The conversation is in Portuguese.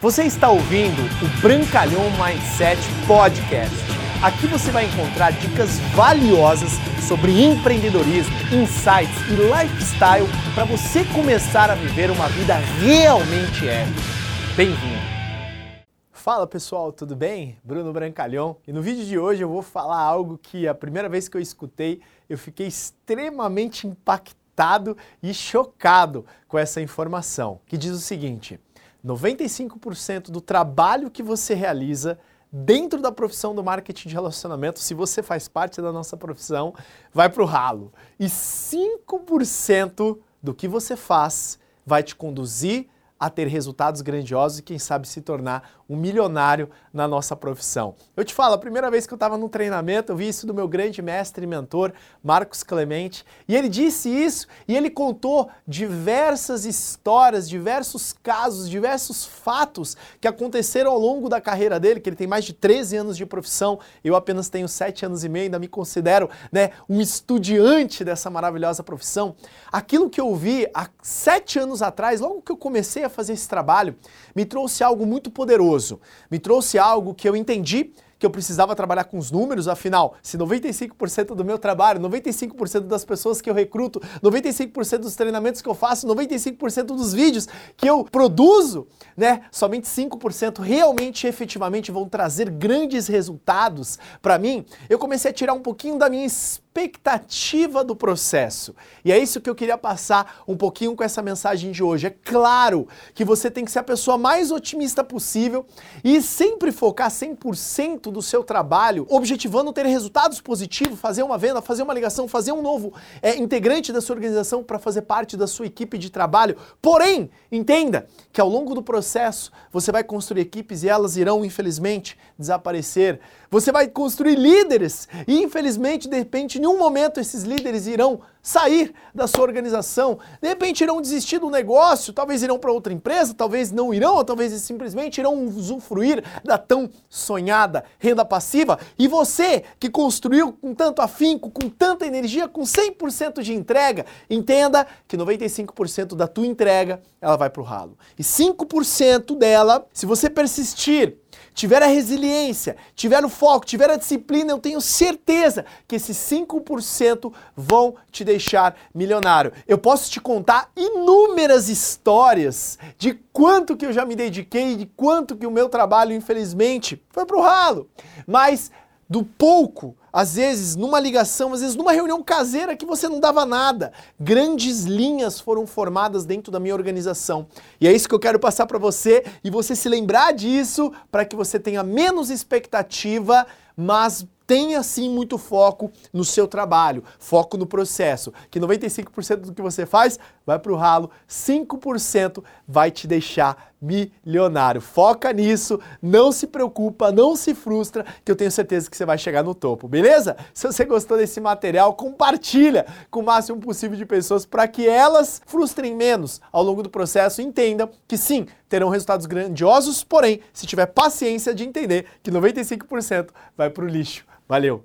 Você está ouvindo o Brancalhão Mindset Podcast. Aqui você vai encontrar dicas valiosas sobre empreendedorismo, insights e lifestyle para você começar a viver uma vida realmente épica. Bem-vindo! Fala pessoal, tudo bem? Bruno Brancalhão e no vídeo de hoje eu vou falar algo que a primeira vez que eu escutei eu fiquei extremamente impactado e chocado com essa informação, que diz o seguinte: 95% do trabalho que você realiza dentro da profissão do marketing de relacionamento, se você faz parte da nossa profissão, vai para o ralo. E 5% do que você faz vai te conduzir a ter resultados grandiosos e quem sabe se tornar um milionário na nossa profissão. Eu te falo, a primeira vez que eu estava no treinamento, eu vi isso do meu grande mestre e mentor, Marcos Clemente, e ele disse isso e ele contou diversas histórias, diversos casos, diversos fatos que aconteceram ao longo da carreira dele, que ele tem mais de 13 anos de profissão, eu apenas tenho 7 anos e meio, ainda me considero né, um estudiante dessa maravilhosa profissão. Aquilo que eu vi há 7 anos atrás, logo que eu comecei a a fazer esse trabalho, me trouxe algo muito poderoso. Me trouxe algo que eu entendi que eu precisava trabalhar com os números, afinal, se 95% do meu trabalho, 95% das pessoas que eu recruto, 95% dos treinamentos que eu faço, 95% dos vídeos que eu produzo, né, somente 5% realmente efetivamente vão trazer grandes resultados para mim, eu comecei a tirar um pouquinho da minha expectativa do processo. E é isso que eu queria passar um pouquinho com essa mensagem de hoje. É claro que você tem que ser a pessoa mais otimista possível e sempre focar 100% do seu trabalho, objetivando ter resultados positivos, fazer uma venda, fazer uma ligação, fazer um novo é, integrante da sua organização para fazer parte da sua equipe de trabalho. Porém, entenda que ao longo do processo você vai construir equipes e elas irão, infelizmente, desaparecer. Você vai construir líderes e, infelizmente, de repente, em um momento esses líderes irão sair da sua organização, de repente irão desistir do negócio, talvez irão para outra empresa, talvez não irão, ou talvez simplesmente irão usufruir da tão sonhada renda passiva. E você que construiu com tanto afinco, com tanta energia, com 100% de entrega, entenda que 95% da tua entrega ela vai para o ralo. E 5% dela, se você persistir, tiver a resiliência, tiver o foco, tiver a disciplina, eu tenho certeza que esses 5% vão te deixar milionário. Eu posso te contar inúmeras histórias de quanto que eu já me dediquei, de quanto que o meu trabalho, infelizmente, foi pro ralo. Mas do pouco, às vezes numa ligação, às vezes numa reunião caseira que você não dava nada. Grandes linhas foram formadas dentro da minha organização. E é isso que eu quero passar para você e você se lembrar disso para que você tenha menos expectativa, mas tenha sim muito foco no seu trabalho, foco no processo, que 95% do que você faz vai para o ralo, 5% vai te deixar milionário. Foca nisso, não se preocupa, não se frustra, que eu tenho certeza que você vai chegar no topo, beleza? Se você gostou desse material, compartilha com o máximo possível de pessoas para que elas frustrem menos ao longo do processo e entendam que sim, terão resultados grandiosos, porém, se tiver paciência de entender que 95% vai para o lixo. Valeu!